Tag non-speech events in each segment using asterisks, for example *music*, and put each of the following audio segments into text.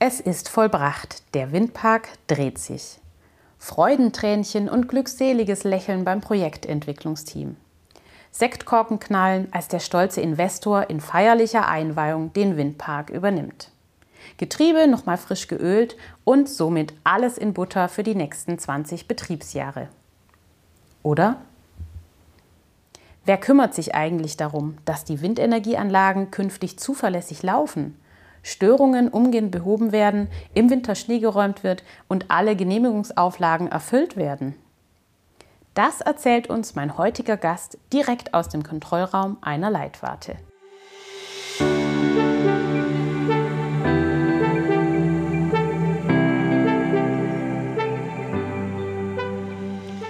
Es ist vollbracht, der Windpark dreht sich. Freudentränchen und glückseliges Lächeln beim Projektentwicklungsteam. Sektkorken knallen, als der stolze Investor in feierlicher Einweihung den Windpark übernimmt. Getriebe nochmal frisch geölt und somit alles in Butter für die nächsten 20 Betriebsjahre. Oder? Wer kümmert sich eigentlich darum, dass die Windenergieanlagen künftig zuverlässig laufen Störungen umgehend behoben werden, im Winter Schnee geräumt wird und alle Genehmigungsauflagen erfüllt werden? Das erzählt uns mein heutiger Gast direkt aus dem Kontrollraum einer Leitwarte.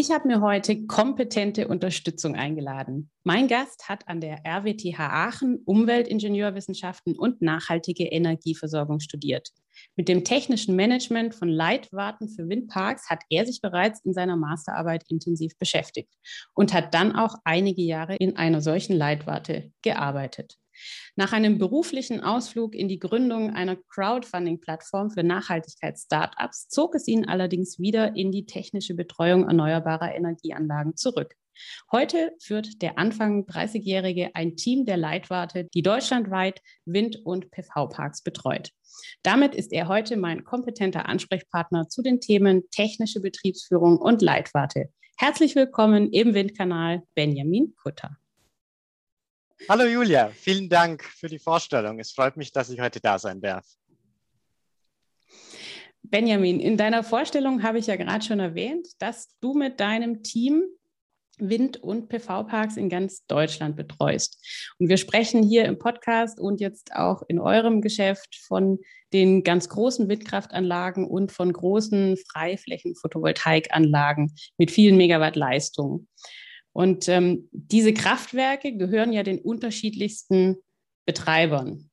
Ich habe mir heute kompetente Unterstützung eingeladen. Mein Gast hat an der RWTH Aachen Umweltingenieurwissenschaften und nachhaltige Energieversorgung studiert. Mit dem technischen Management von Leitwarten für Windparks hat er sich bereits in seiner Masterarbeit intensiv beschäftigt und hat dann auch einige Jahre in einer solchen Leitwarte gearbeitet. Nach einem beruflichen Ausflug in die Gründung einer Crowdfunding-Plattform für Nachhaltigkeits-Startups zog es ihn allerdings wieder in die technische Betreuung erneuerbarer Energieanlagen zurück. Heute führt der Anfang 30-Jährige ein Team der Leitwarte, die deutschlandweit Wind- und PV-Parks betreut. Damit ist er heute mein kompetenter Ansprechpartner zu den Themen technische Betriebsführung und Leitwarte. Herzlich willkommen im Windkanal, Benjamin Kutter. Hallo Julia, vielen Dank für die Vorstellung. Es freut mich, dass ich heute da sein darf. Benjamin, in deiner Vorstellung habe ich ja gerade schon erwähnt, dass du mit deinem Team Wind- und PV-Parks in ganz Deutschland betreust. Und wir sprechen hier im Podcast und jetzt auch in eurem Geschäft von den ganz großen Windkraftanlagen und von großen Freiflächen-Photovoltaikanlagen mit vielen Megawatt Leistung. Und ähm, diese Kraftwerke gehören ja den unterschiedlichsten Betreibern.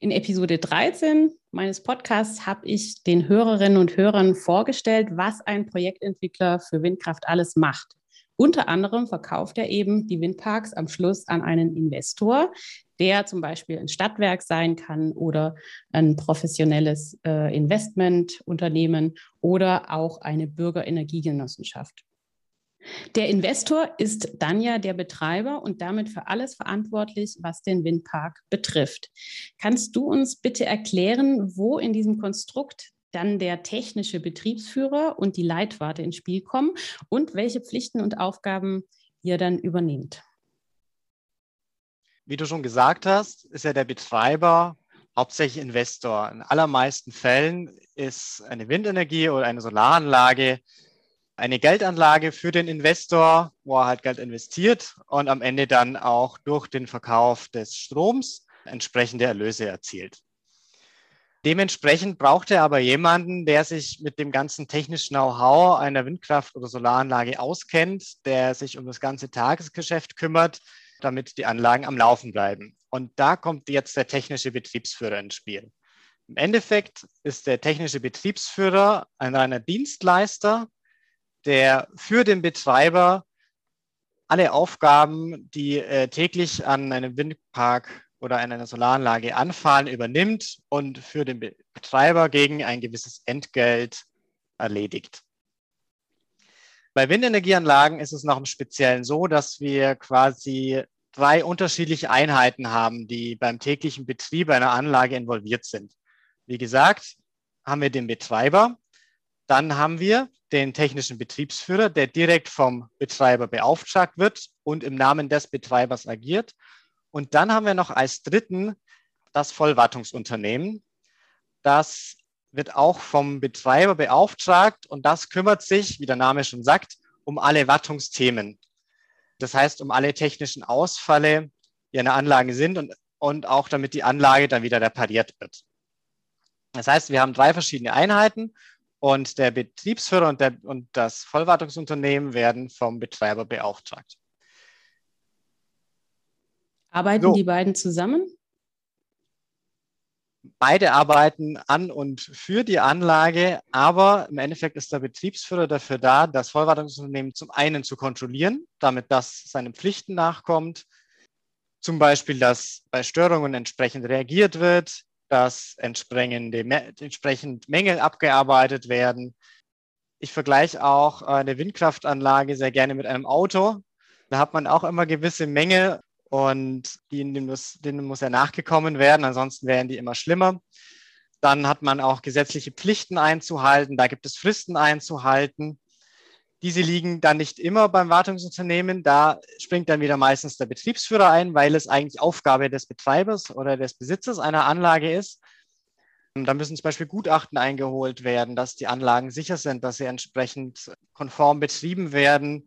In Episode 13 meines Podcasts habe ich den Hörerinnen und Hörern vorgestellt, was ein Projektentwickler für Windkraft alles macht. Unter anderem verkauft er eben die Windparks am Schluss an einen Investor, der zum Beispiel ein Stadtwerk sein kann oder ein professionelles äh, Investmentunternehmen oder auch eine Bürgerenergiegenossenschaft. Der Investor ist dann ja der Betreiber und damit für alles verantwortlich, was den Windpark betrifft. Kannst du uns bitte erklären, wo in diesem Konstrukt dann der technische Betriebsführer und die Leitwarte ins Spiel kommen und welche Pflichten und Aufgaben ihr dann übernehmt? Wie du schon gesagt hast, ist ja der Betreiber hauptsächlich Investor. In allermeisten Fällen ist eine Windenergie oder eine Solaranlage eine Geldanlage für den Investor, wo er halt Geld investiert und am Ende dann auch durch den Verkauf des Stroms entsprechende Erlöse erzielt. Dementsprechend braucht er aber jemanden, der sich mit dem ganzen technischen Know-how einer Windkraft- oder Solaranlage auskennt, der sich um das ganze Tagesgeschäft kümmert, damit die Anlagen am Laufen bleiben. Und da kommt jetzt der technische Betriebsführer ins Spiel. Im Endeffekt ist der technische Betriebsführer ein reiner Dienstleister, der für den Betreiber alle Aufgaben, die äh, täglich an einem Windpark oder an einer Solaranlage anfallen, übernimmt und für den Betreiber gegen ein gewisses Entgelt erledigt. Bei Windenergieanlagen ist es noch im Speziellen so, dass wir quasi drei unterschiedliche Einheiten haben, die beim täglichen Betrieb einer Anlage involviert sind. Wie gesagt, haben wir den Betreiber, dann haben wir den technischen Betriebsführer, der direkt vom Betreiber beauftragt wird und im Namen des Betreibers agiert. Und dann haben wir noch als dritten das Vollwartungsunternehmen. Das wird auch vom Betreiber beauftragt und das kümmert sich, wie der Name schon sagt, um alle Wartungsthemen. Das heißt, um alle technischen Ausfälle, die an der Anlage sind und, und auch damit die Anlage dann wieder repariert wird. Das heißt, wir haben drei verschiedene Einheiten und der Betriebsführer und, der, und das Vollwartungsunternehmen werden vom Betreiber beauftragt. Arbeiten so. die beiden zusammen? Beide arbeiten an und für die Anlage, aber im Endeffekt ist der Betriebsführer dafür da, das Vollwartungsunternehmen zum einen zu kontrollieren, damit das seinen Pflichten nachkommt, zum Beispiel, dass bei Störungen entsprechend reagiert wird, dass entsprechend Mängel abgearbeitet werden. Ich vergleiche auch eine Windkraftanlage sehr gerne mit einem Auto. Da hat man auch immer gewisse Mängel und denen muss, denen muss ja nachgekommen werden, ansonsten wären die immer schlimmer. Dann hat man auch gesetzliche Pflichten einzuhalten, da gibt es Fristen einzuhalten. Diese liegen dann nicht immer beim Wartungsunternehmen. Da springt dann wieder meistens der Betriebsführer ein, weil es eigentlich Aufgabe des Betreibers oder des Besitzers einer Anlage ist. Da müssen zum Beispiel Gutachten eingeholt werden, dass die Anlagen sicher sind, dass sie entsprechend konform betrieben werden,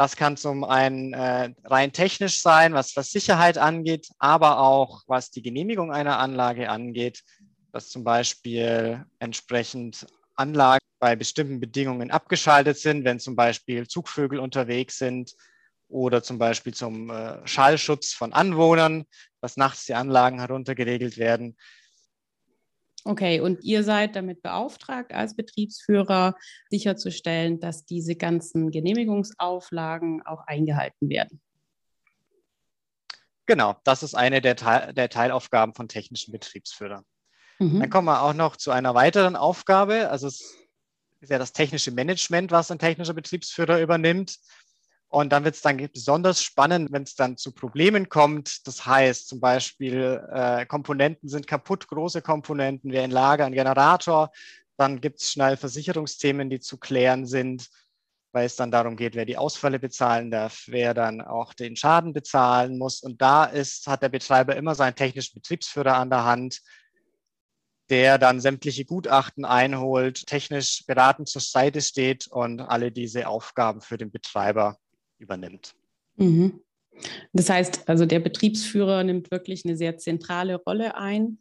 das kann zum einen äh, rein technisch sein, was, was Sicherheit angeht, aber auch was die Genehmigung einer Anlage angeht, dass zum Beispiel entsprechend Anlagen bei bestimmten Bedingungen abgeschaltet sind, wenn zum Beispiel Zugvögel unterwegs sind oder zum Beispiel zum äh, Schallschutz von Anwohnern, dass nachts die Anlagen heruntergeregelt werden. Okay, und ihr seid damit beauftragt, als Betriebsführer sicherzustellen, dass diese ganzen Genehmigungsauflagen auch eingehalten werden. Genau, das ist eine der, Teil, der Teilaufgaben von technischen Betriebsführern. Mhm. Dann kommen wir auch noch zu einer weiteren Aufgabe. Also es ist ja das technische Management, was ein technischer Betriebsführer übernimmt. Und dann wird es dann besonders spannend, wenn es dann zu Problemen kommt. Das heißt zum Beispiel, äh, Komponenten sind kaputt, große Komponenten, wir in Lager, ein Generator. Dann gibt es schnell Versicherungsthemen, die zu klären sind, weil es dann darum geht, wer die Ausfälle bezahlen darf, wer dann auch den Schaden bezahlen muss. Und da ist, hat der Betreiber immer seinen technischen Betriebsführer an der Hand, der dann sämtliche Gutachten einholt, technisch beratend zur Seite steht und alle diese Aufgaben für den Betreiber übernimmt. Mhm. Das heißt, also der Betriebsführer nimmt wirklich eine sehr zentrale Rolle ein.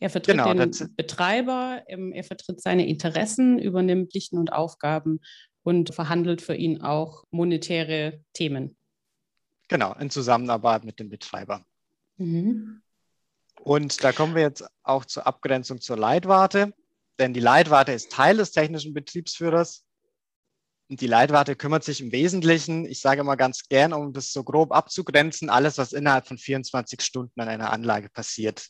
Er vertritt genau, den Betreiber, ähm, er vertritt seine Interessen, übernimmt Pflichten und Aufgaben und verhandelt für ihn auch monetäre Themen. Genau, in Zusammenarbeit mit dem Betreiber. Mhm. Und da kommen wir jetzt auch zur Abgrenzung zur Leitwarte, denn die Leitwarte ist Teil des technischen Betriebsführers und die Leitwarte kümmert sich im Wesentlichen, ich sage mal ganz gern, um das so grob abzugrenzen, alles, was innerhalb von 24 Stunden an einer Anlage passiert,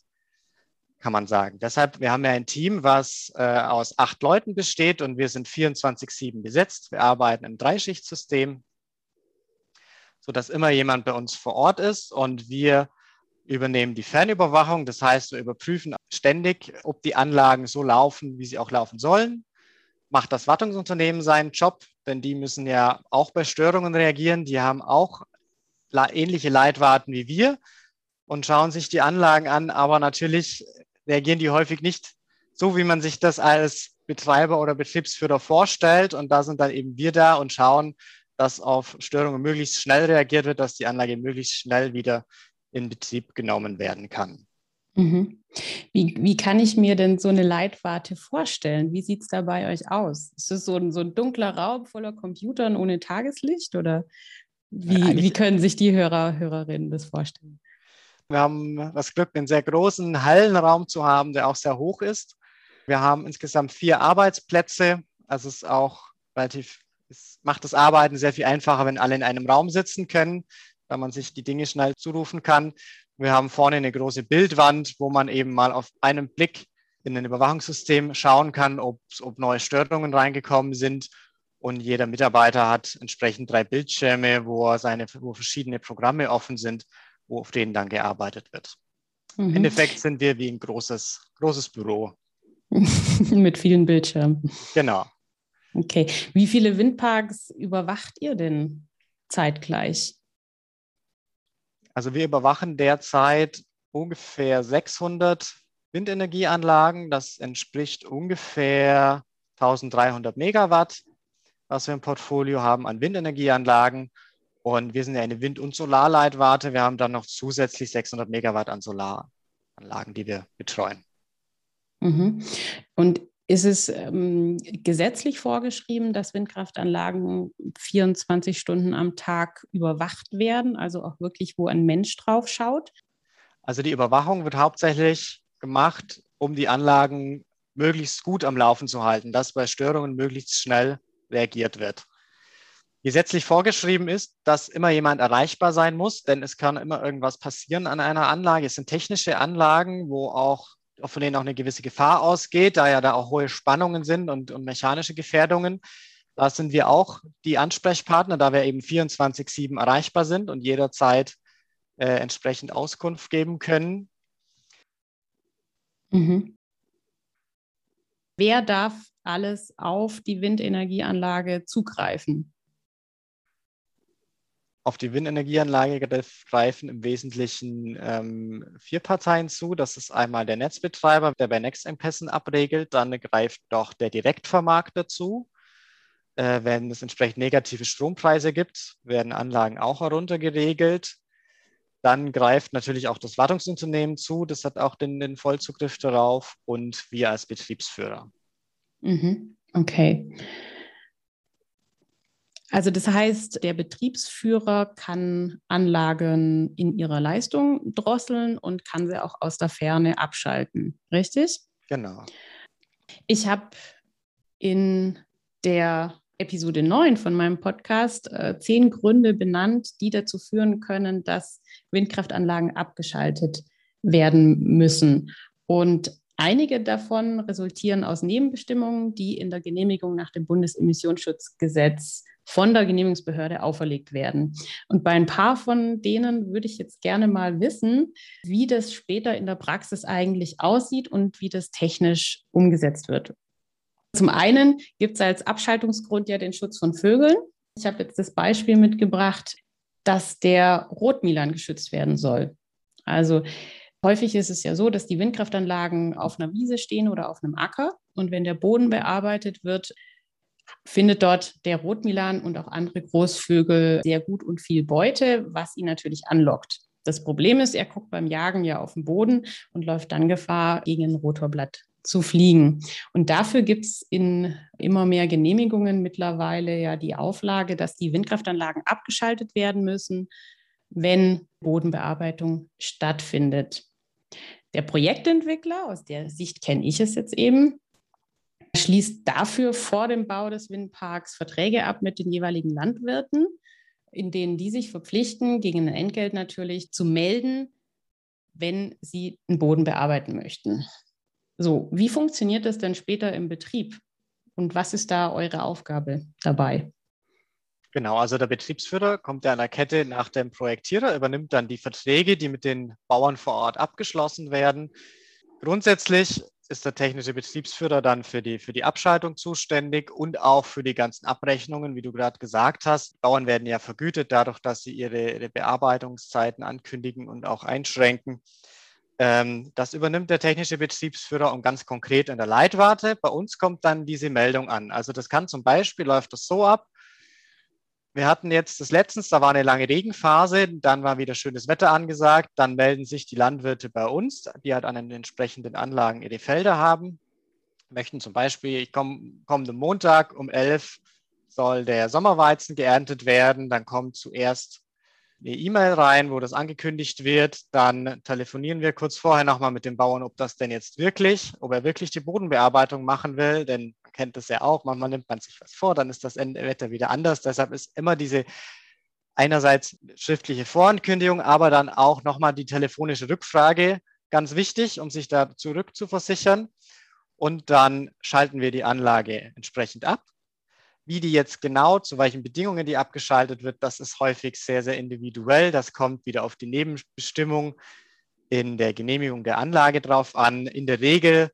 kann man sagen. Deshalb, wir haben ja ein Team, was äh, aus acht Leuten besteht und wir sind 24-7 besetzt. Wir arbeiten im Dreischichtsystem, sodass immer jemand bei uns vor Ort ist und wir übernehmen die Fernüberwachung. Das heißt, wir überprüfen ständig, ob die Anlagen so laufen, wie sie auch laufen sollen macht das Wartungsunternehmen seinen Job, denn die müssen ja auch bei Störungen reagieren. Die haben auch ähnliche Leitwarten wie wir und schauen sich die Anlagen an, aber natürlich reagieren die häufig nicht so, wie man sich das als Betreiber oder Betriebsführer vorstellt. Und da sind dann eben wir da und schauen, dass auf Störungen möglichst schnell reagiert wird, dass die Anlage möglichst schnell wieder in Betrieb genommen werden kann. Mhm. Wie, wie kann ich mir denn so eine Leitwarte vorstellen? Wie sieht es da bei euch aus? Ist es so ein, so ein dunkler Raum voller Computern ohne Tageslicht oder wie, wie können sich die Hörer, Hörerinnen das vorstellen? Wir haben das Glück, einen sehr großen Hallenraum zu haben, der auch sehr hoch ist. Wir haben insgesamt vier Arbeitsplätze. Also es ist auch relativ, es macht das Arbeiten sehr viel einfacher, wenn alle in einem Raum sitzen können, weil man sich die Dinge schnell zurufen kann. Wir haben vorne eine große Bildwand, wo man eben mal auf einen Blick in ein Überwachungssystem schauen kann, ob, ob neue Störungen reingekommen sind. Und jeder Mitarbeiter hat entsprechend drei Bildschirme, wo, seine, wo verschiedene Programme offen sind, wo auf denen dann gearbeitet wird. Mhm. Im Endeffekt sind wir wie ein großes, großes Büro. *laughs* Mit vielen Bildschirmen. Genau. Okay. Wie viele Windparks überwacht ihr denn zeitgleich? Also wir überwachen derzeit ungefähr 600 Windenergieanlagen. Das entspricht ungefähr 1300 Megawatt, was wir im Portfolio haben an Windenergieanlagen. Und wir sind ja eine Wind- und Solarleitwarte. Wir haben dann noch zusätzlich 600 Megawatt an Solaranlagen, die wir betreuen. Mhm. Und ist es ähm, gesetzlich vorgeschrieben, dass Windkraftanlagen 24 Stunden am Tag überwacht werden, also auch wirklich, wo ein Mensch drauf schaut? Also die Überwachung wird hauptsächlich gemacht, um die Anlagen möglichst gut am Laufen zu halten, dass bei Störungen möglichst schnell reagiert wird. Gesetzlich vorgeschrieben ist, dass immer jemand erreichbar sein muss, denn es kann immer irgendwas passieren an einer Anlage. Es sind technische Anlagen, wo auch von denen auch eine gewisse Gefahr ausgeht, da ja da auch hohe Spannungen sind und, und mechanische Gefährdungen. Da sind wir auch die Ansprechpartner, da wir eben 24-7 erreichbar sind und jederzeit äh, entsprechend Auskunft geben können. Mhm. Wer darf alles auf die Windenergieanlage zugreifen? Auf die Windenergieanlage greifen im Wesentlichen ähm, vier Parteien zu. Das ist einmal der Netzbetreiber, der bei Nextengpässen abregelt. Dann greift doch der Direktvermarkter zu. Äh, wenn es entsprechend negative Strompreise gibt, werden Anlagen auch heruntergeregelt. Dann greift natürlich auch das Wartungsunternehmen zu. Das hat auch den, den Vollzugriff darauf und wir als Betriebsführer. Mhm. Okay. Also das heißt, der Betriebsführer kann Anlagen in ihrer Leistung drosseln und kann sie auch aus der Ferne abschalten, richtig? Genau. Ich habe in der Episode 9 von meinem Podcast äh, zehn Gründe benannt, die dazu führen können, dass Windkraftanlagen abgeschaltet werden müssen. Und Einige davon resultieren aus Nebenbestimmungen, die in der Genehmigung nach dem Bundesemissionsschutzgesetz von der Genehmigungsbehörde auferlegt werden. Und bei ein paar von denen würde ich jetzt gerne mal wissen, wie das später in der Praxis eigentlich aussieht und wie das technisch umgesetzt wird. Zum einen gibt es als Abschaltungsgrund ja den Schutz von Vögeln. Ich habe jetzt das Beispiel mitgebracht, dass der Rotmilan geschützt werden soll. Also häufig ist es ja so, dass die Windkraftanlagen auf einer Wiese stehen oder auf einem Acker. Und wenn der Boden bearbeitet wird, findet dort der Rotmilan und auch andere Großvögel sehr gut und viel Beute, was ihn natürlich anlockt. Das Problem ist, er guckt beim Jagen ja auf den Boden und läuft dann Gefahr, gegen ein Rotorblatt zu fliegen. Und dafür gibt es in immer mehr Genehmigungen mittlerweile ja die Auflage, dass die Windkraftanlagen abgeschaltet werden müssen, wenn Bodenbearbeitung stattfindet. Der Projektentwickler, aus der Sicht kenne ich es jetzt eben, schließt dafür vor dem Bau des Windparks Verträge ab mit den jeweiligen Landwirten, in denen die sich verpflichten, gegen ein Entgelt natürlich zu melden, wenn sie einen Boden bearbeiten möchten. So, wie funktioniert das denn später im Betrieb? Und was ist da eure Aufgabe dabei? Genau, also der Betriebsführer kommt ja der Kette nach dem Projektierer, übernimmt dann die Verträge, die mit den Bauern vor Ort abgeschlossen werden. Grundsätzlich ist der technische Betriebsführer dann für die, für die Abschaltung zuständig und auch für die ganzen Abrechnungen, wie du gerade gesagt hast. Bauern werden ja vergütet dadurch, dass sie ihre, ihre Bearbeitungszeiten ankündigen und auch einschränken. Ähm, das übernimmt der technische Betriebsführer und ganz konkret in der Leitwarte. Bei uns kommt dann diese Meldung an. Also das kann zum Beispiel, läuft das so ab, wir hatten jetzt das letztens, da war eine lange Regenphase, dann war wieder schönes Wetter angesagt, dann melden sich die Landwirte bei uns, die halt an den entsprechenden Anlagen ihre Felder haben, möchten zum Beispiel, ich komme kommenden Montag um 11 soll der Sommerweizen geerntet werden, dann kommt zuerst eine E-Mail rein, wo das angekündigt wird. Dann telefonieren wir kurz vorher nochmal mit dem Bauern, ob das denn jetzt wirklich, ob er wirklich die Bodenbearbeitung machen will, denn kennt das ja auch, manchmal nimmt man sich was vor, dann ist das Wetter wieder anders. Deshalb ist immer diese einerseits schriftliche Vorankündigung, aber dann auch nochmal die telefonische Rückfrage ganz wichtig, um sich da zurückzuversichern. Und dann schalten wir die Anlage entsprechend ab wie die jetzt genau, zu welchen Bedingungen die abgeschaltet wird, das ist häufig sehr, sehr individuell. Das kommt wieder auf die Nebenbestimmung in der Genehmigung der Anlage drauf an. In der Regel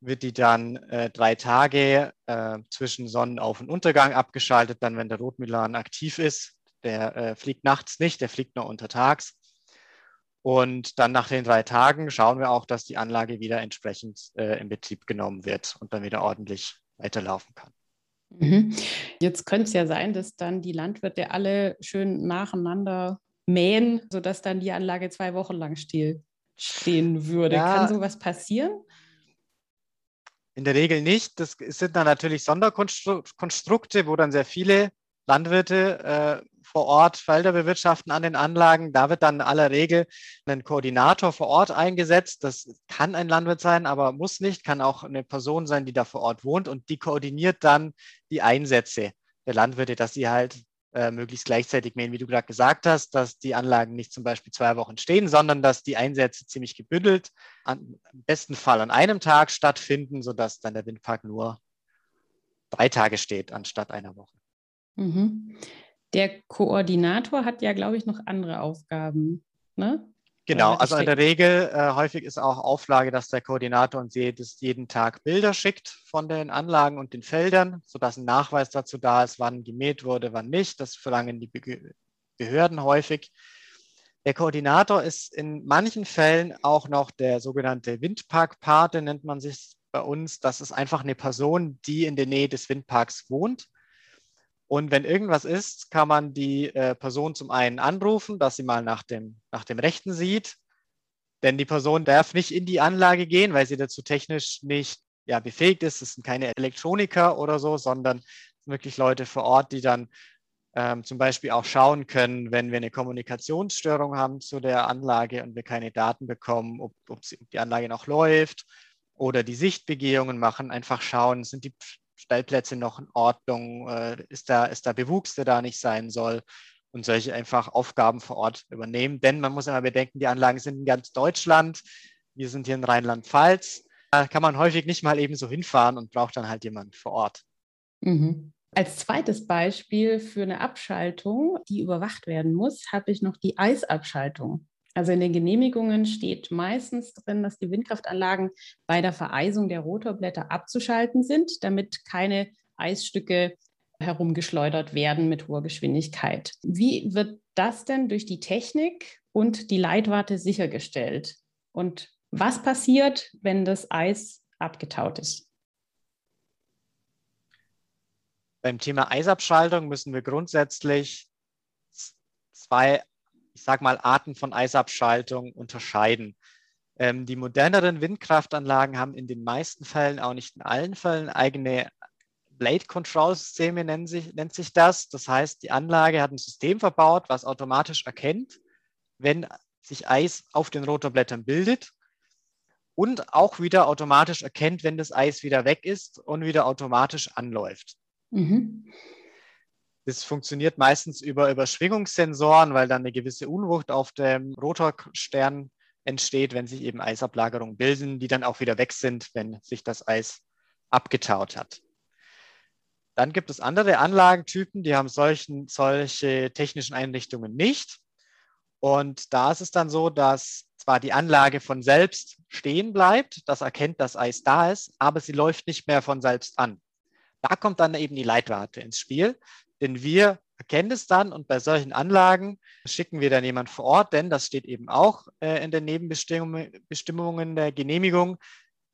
wird die dann äh, drei Tage äh, zwischen Sonnenauf- und Untergang abgeschaltet, dann wenn der Rotmilan aktiv ist. Der äh, fliegt nachts nicht, der fliegt nur untertags. Und dann nach den drei Tagen schauen wir auch, dass die Anlage wieder entsprechend äh, in Betrieb genommen wird und dann wieder ordentlich weiterlaufen kann. Mhm. Jetzt könnte es ja sein, dass dann die Landwirte alle schön nacheinander mähen, sodass dann die Anlage zwei Wochen lang still stehen würde. Ja, Kann sowas passieren? In der Regel nicht. Das sind dann natürlich Sonderkonstrukte, wo dann sehr viele Landwirte äh, vor Ort Felder bewirtschaften an den Anlagen. Da wird dann in aller Regel ein Koordinator vor Ort eingesetzt. Das kann ein Landwirt sein, aber muss nicht. Kann auch eine Person sein, die da vor Ort wohnt und die koordiniert dann die Einsätze der Landwirte, dass sie halt äh, möglichst gleichzeitig mähen, wie du gerade gesagt hast, dass die Anlagen nicht zum Beispiel zwei Wochen stehen, sondern dass die Einsätze ziemlich gebündelt, an, im besten Fall an einem Tag stattfinden, sodass dann der Windpark nur drei Tage steht anstatt einer Woche. Mhm. Der Koordinator hat ja, glaube ich, noch andere Aufgaben. Ne? Genau, also in der Regel äh, häufig ist auch Auflage, dass der Koordinator uns jedes, jeden Tag Bilder schickt von den Anlagen und den Feldern, sodass ein Nachweis dazu da ist, wann gemäht wurde, wann nicht. Das verlangen die Be Behörden häufig. Der Koordinator ist in manchen Fällen auch noch der sogenannte Windparkpate, nennt man sich bei uns. Das ist einfach eine Person, die in der Nähe des Windparks wohnt und wenn irgendwas ist, kann man die äh, Person zum einen anrufen, dass sie mal nach dem, nach dem Rechten sieht. Denn die Person darf nicht in die Anlage gehen, weil sie dazu technisch nicht ja, befähigt ist. Es sind keine Elektroniker oder so, sondern wirklich Leute vor Ort, die dann ähm, zum Beispiel auch schauen können, wenn wir eine Kommunikationsstörung haben zu der Anlage und wir keine Daten bekommen, ob, ob, sie, ob die Anlage noch läuft oder die Sichtbegehungen machen, einfach schauen, sind die Stellplätze noch in Ordnung? Äh, ist, da, ist da Bewuchs, der da nicht sein soll? Und solche einfach Aufgaben vor Ort übernehmen. Denn man muss immer bedenken, die Anlagen sind in ganz Deutschland. Wir sind hier in Rheinland-Pfalz. Da kann man häufig nicht mal eben so hinfahren und braucht dann halt jemand vor Ort. Mhm. Als zweites Beispiel für eine Abschaltung, die überwacht werden muss, habe ich noch die Eisabschaltung. Also in den Genehmigungen steht meistens drin, dass die Windkraftanlagen bei der Vereisung der Rotorblätter abzuschalten sind, damit keine Eisstücke herumgeschleudert werden mit hoher Geschwindigkeit. Wie wird das denn durch die Technik und die Leitwarte sichergestellt? Und was passiert, wenn das Eis abgetaut ist? Beim Thema Eisabschaltung müssen wir grundsätzlich zwei ich sage mal, Arten von Eisabschaltung unterscheiden. Ähm, die moderneren Windkraftanlagen haben in den meisten Fällen, auch nicht in allen Fällen, eigene Blade Control Systeme nennt sich, nennt sich das. Das heißt, die Anlage hat ein System verbaut, was automatisch erkennt, wenn sich Eis auf den Rotorblättern bildet und auch wieder automatisch erkennt, wenn das Eis wieder weg ist und wieder automatisch anläuft. Mhm. Das funktioniert meistens über Überschwingungssensoren, weil dann eine gewisse Unwucht auf dem Rotorstern entsteht, wenn sich eben Eisablagerungen bilden, die dann auch wieder weg sind, wenn sich das Eis abgetaut hat. Dann gibt es andere Anlagentypen, die haben solchen, solche technischen Einrichtungen nicht. Und da ist es dann so, dass zwar die Anlage von selbst stehen bleibt, das erkennt, dass Eis da ist, aber sie läuft nicht mehr von selbst an. Da kommt dann eben die Leitwarte ins Spiel. Denn wir erkennen es dann und bei solchen Anlagen schicken wir dann jemand vor Ort, denn das steht eben auch äh, in den Nebenbestimmungen der Genehmigung.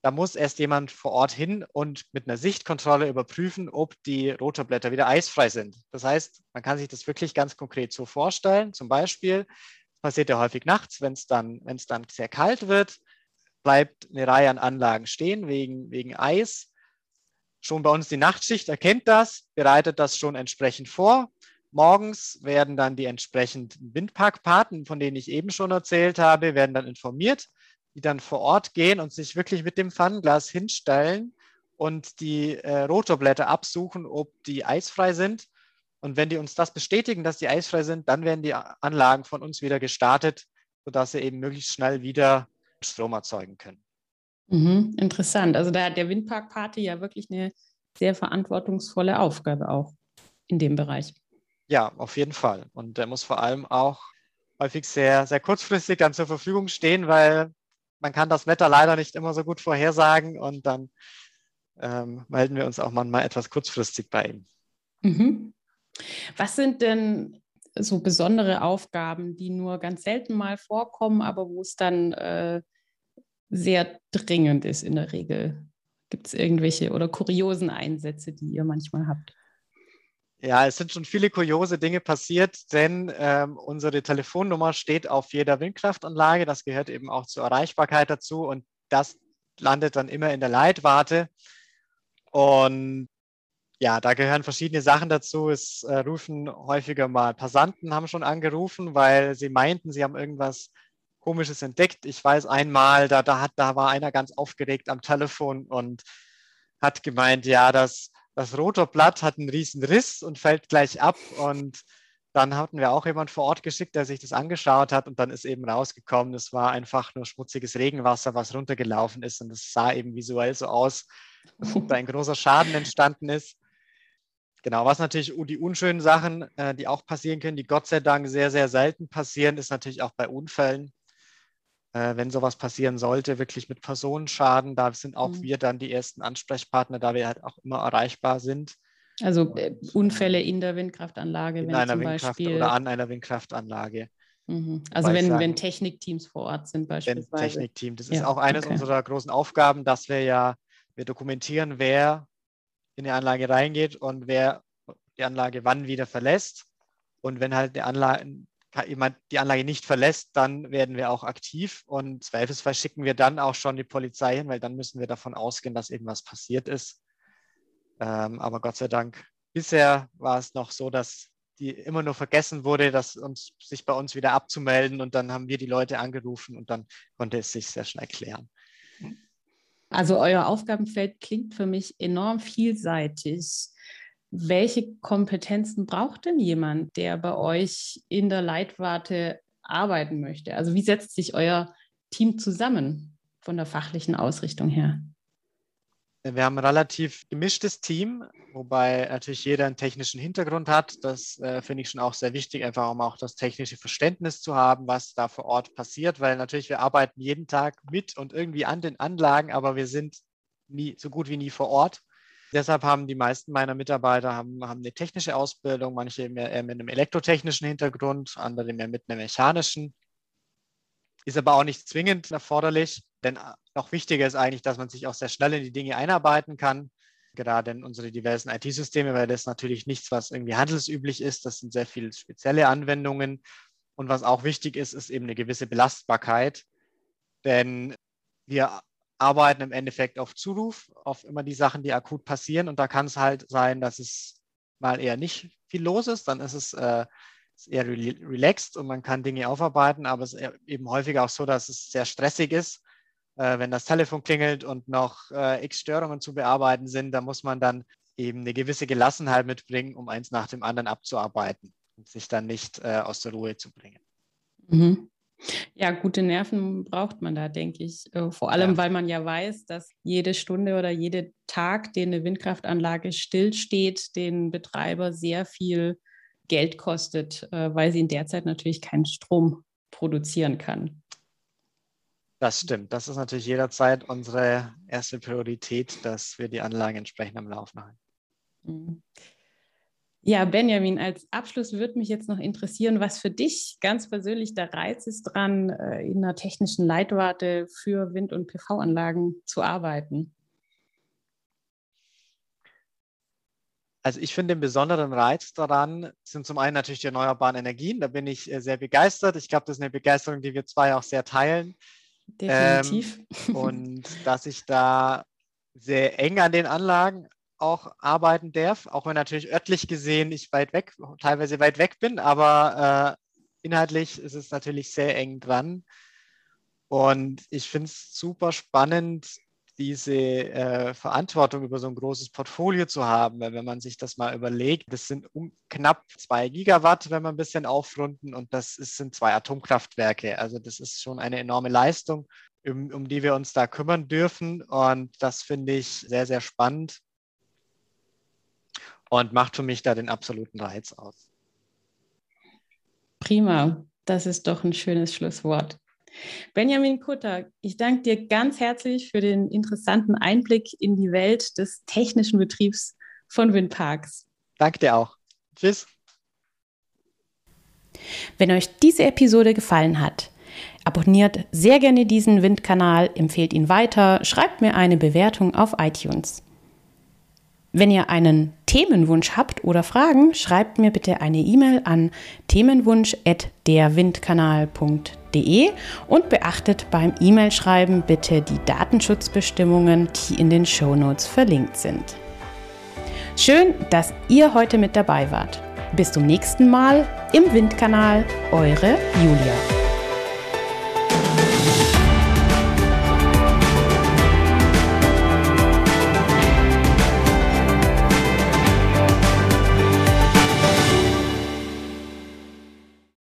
Da muss erst jemand vor Ort hin und mit einer Sichtkontrolle überprüfen, ob die Rotorblätter wieder eisfrei sind. Das heißt, man kann sich das wirklich ganz konkret so vorstellen. Zum Beispiel, passiert ja häufig nachts, wenn es dann, dann sehr kalt wird, bleibt eine Reihe an Anlagen stehen wegen, wegen Eis schon bei uns die Nachtschicht erkennt das, bereitet das schon entsprechend vor. Morgens werden dann die entsprechenden Windparkpaten, von denen ich eben schon erzählt habe, werden dann informiert, die dann vor Ort gehen und sich wirklich mit dem Pfannenglas hinstellen und die äh, Rotorblätter absuchen, ob die eisfrei sind. Und wenn die uns das bestätigen, dass die eisfrei sind, dann werden die Anlagen von uns wieder gestartet, sodass sie eben möglichst schnell wieder Strom erzeugen können. Mhm, interessant. Also da hat der Windpark-Party ja wirklich eine sehr verantwortungsvolle Aufgabe auch in dem Bereich. Ja, auf jeden Fall. Und der muss vor allem auch häufig sehr, sehr kurzfristig dann zur Verfügung stehen, weil man kann das Wetter leider nicht immer so gut vorhersagen und dann ähm, melden wir uns auch manchmal etwas kurzfristig bei ihm. Mhm. Was sind denn so besondere Aufgaben, die nur ganz selten mal vorkommen, aber wo es dann äh, sehr dringend ist in der Regel. Gibt es irgendwelche oder kuriosen Einsätze, die ihr manchmal habt? Ja, es sind schon viele kuriose Dinge passiert, denn ähm, unsere Telefonnummer steht auf jeder Windkraftanlage. Das gehört eben auch zur Erreichbarkeit dazu und das landet dann immer in der Leitwarte. Und ja, da gehören verschiedene Sachen dazu. Es äh, rufen häufiger mal Passanten, haben schon angerufen, weil sie meinten, sie haben irgendwas Komisches entdeckt. Ich weiß einmal, da, da, hat, da war einer ganz aufgeregt am Telefon und hat gemeint, ja, das das Rotorblatt hat einen riesen Riss und fällt gleich ab. Und dann hatten wir auch jemand vor Ort geschickt, der sich das angeschaut hat und dann ist eben rausgekommen, es war einfach nur schmutziges Regenwasser, was runtergelaufen ist und es sah eben visuell so aus, dass da ein großer Schaden entstanden ist. Genau, was natürlich die unschönen Sachen, äh, die auch passieren können, die Gott sei Dank sehr, sehr selten passieren, ist natürlich auch bei Unfällen äh, wenn sowas passieren sollte, wirklich mit Personenschaden, da sind auch mhm. wir dann die ersten Ansprechpartner, da wir halt auch immer erreichbar sind. Also äh, Unfälle in der Windkraftanlage, in wenn einer zum Windkraft Beispiel oder an einer Windkraftanlage. Mhm. Also wenn, sagen, wenn Technikteams vor Ort sind beispielsweise. Wenn Technikteam, das ja, ist auch eines okay. unserer großen Aufgaben, dass wir ja, wir dokumentieren, wer in die Anlage reingeht und wer die Anlage wann wieder verlässt. Und wenn halt die Anlage, jemand die Anlage nicht verlässt, dann werden wir auch aktiv und zweifelsfall schicken wir dann auch schon die Polizei hin, weil dann müssen wir davon ausgehen, dass irgendwas passiert ist. Ähm, aber Gott sei Dank, bisher war es noch so, dass die immer nur vergessen wurde, dass uns, sich bei uns wieder abzumelden und dann haben wir die Leute angerufen und dann konnte es sich sehr schnell klären. Also euer Aufgabenfeld klingt für mich enorm vielseitig. Welche Kompetenzen braucht denn jemand, der bei euch in der Leitwarte arbeiten möchte? Also wie setzt sich euer Team zusammen von der fachlichen Ausrichtung her? Wir haben ein relativ gemischtes Team, wobei natürlich jeder einen technischen Hintergrund hat. Das äh, finde ich schon auch sehr wichtig, einfach um auch das technische Verständnis zu haben, was da vor Ort passiert, weil natürlich wir arbeiten jeden Tag mit und irgendwie an den Anlagen, aber wir sind nie so gut wie nie vor Ort. Deshalb haben die meisten meiner Mitarbeiter haben, haben eine technische Ausbildung, manche mehr, eher mit einem elektrotechnischen Hintergrund, andere mehr mit einem mechanischen. Ist aber auch nicht zwingend erforderlich, denn noch wichtiger ist eigentlich, dass man sich auch sehr schnell in die Dinge einarbeiten kann. Gerade in unsere diversen IT-Systeme, weil das natürlich nichts, was irgendwie handelsüblich ist. Das sind sehr viele spezielle Anwendungen. Und was auch wichtig ist, ist eben eine gewisse Belastbarkeit. Denn wir arbeiten im Endeffekt auf Zuruf, auf immer die Sachen, die akut passieren. Und da kann es halt sein, dass es mal eher nicht viel los ist. Dann ist es äh, eher relaxed und man kann Dinge aufarbeiten. Aber es ist eben häufiger auch so, dass es sehr stressig ist. Äh, wenn das Telefon klingelt und noch äh, x Störungen zu bearbeiten sind, da muss man dann eben eine gewisse Gelassenheit mitbringen, um eins nach dem anderen abzuarbeiten und sich dann nicht äh, aus der Ruhe zu bringen. Mhm. Ja, gute Nerven braucht man da, denke ich. Äh, vor allem, ja. weil man ja weiß, dass jede Stunde oder jeder Tag, den eine Windkraftanlage stillsteht, den Betreiber sehr viel Geld kostet, äh, weil sie in der Zeit natürlich keinen Strom produzieren kann. Das stimmt. Das ist natürlich jederzeit unsere erste Priorität, dass wir die Anlage entsprechend am Laufen halten. Mhm. Ja, Benjamin, als Abschluss würde mich jetzt noch interessieren, was für dich ganz persönlich der Reiz ist dran, äh, in einer technischen Leitwarte für Wind- und PV-Anlagen zu arbeiten. Also ich finde den besonderen Reiz daran sind zum einen natürlich die erneuerbaren Energien. Da bin ich äh, sehr begeistert. Ich glaube, das ist eine Begeisterung, die wir zwei auch sehr teilen. Definitiv. Ähm, und *laughs* dass ich da sehr eng an den Anlagen auch arbeiten darf, auch wenn natürlich örtlich gesehen ich weit weg, teilweise weit weg bin, aber äh, inhaltlich ist es natürlich sehr eng dran. Und ich finde es super spannend, diese äh, Verantwortung über so ein großes Portfolio zu haben. Weil wenn man sich das mal überlegt, das sind um, knapp zwei Gigawatt, wenn wir ein bisschen aufrunden, und das ist, sind zwei Atomkraftwerke. Also das ist schon eine enorme Leistung, um, um die wir uns da kümmern dürfen. Und das finde ich sehr, sehr spannend und macht für mich da den absoluten Reiz aus. Prima, das ist doch ein schönes Schlusswort. Benjamin Kutter, ich danke dir ganz herzlich für den interessanten Einblick in die Welt des technischen Betriebs von Windparks. Danke dir auch. Tschüss. Wenn euch diese Episode gefallen hat, Abonniert sehr gerne diesen Windkanal, empfehlt ihn weiter, schreibt mir eine Bewertung auf iTunes. Wenn ihr einen Themenwunsch habt oder Fragen, schreibt mir bitte eine E-Mail an themenwunsch.derwindkanal.de und beachtet beim E-Mail-Schreiben bitte die Datenschutzbestimmungen, die in den Shownotes verlinkt sind. Schön, dass ihr heute mit dabei wart. Bis zum nächsten Mal im Windkanal, eure Julia.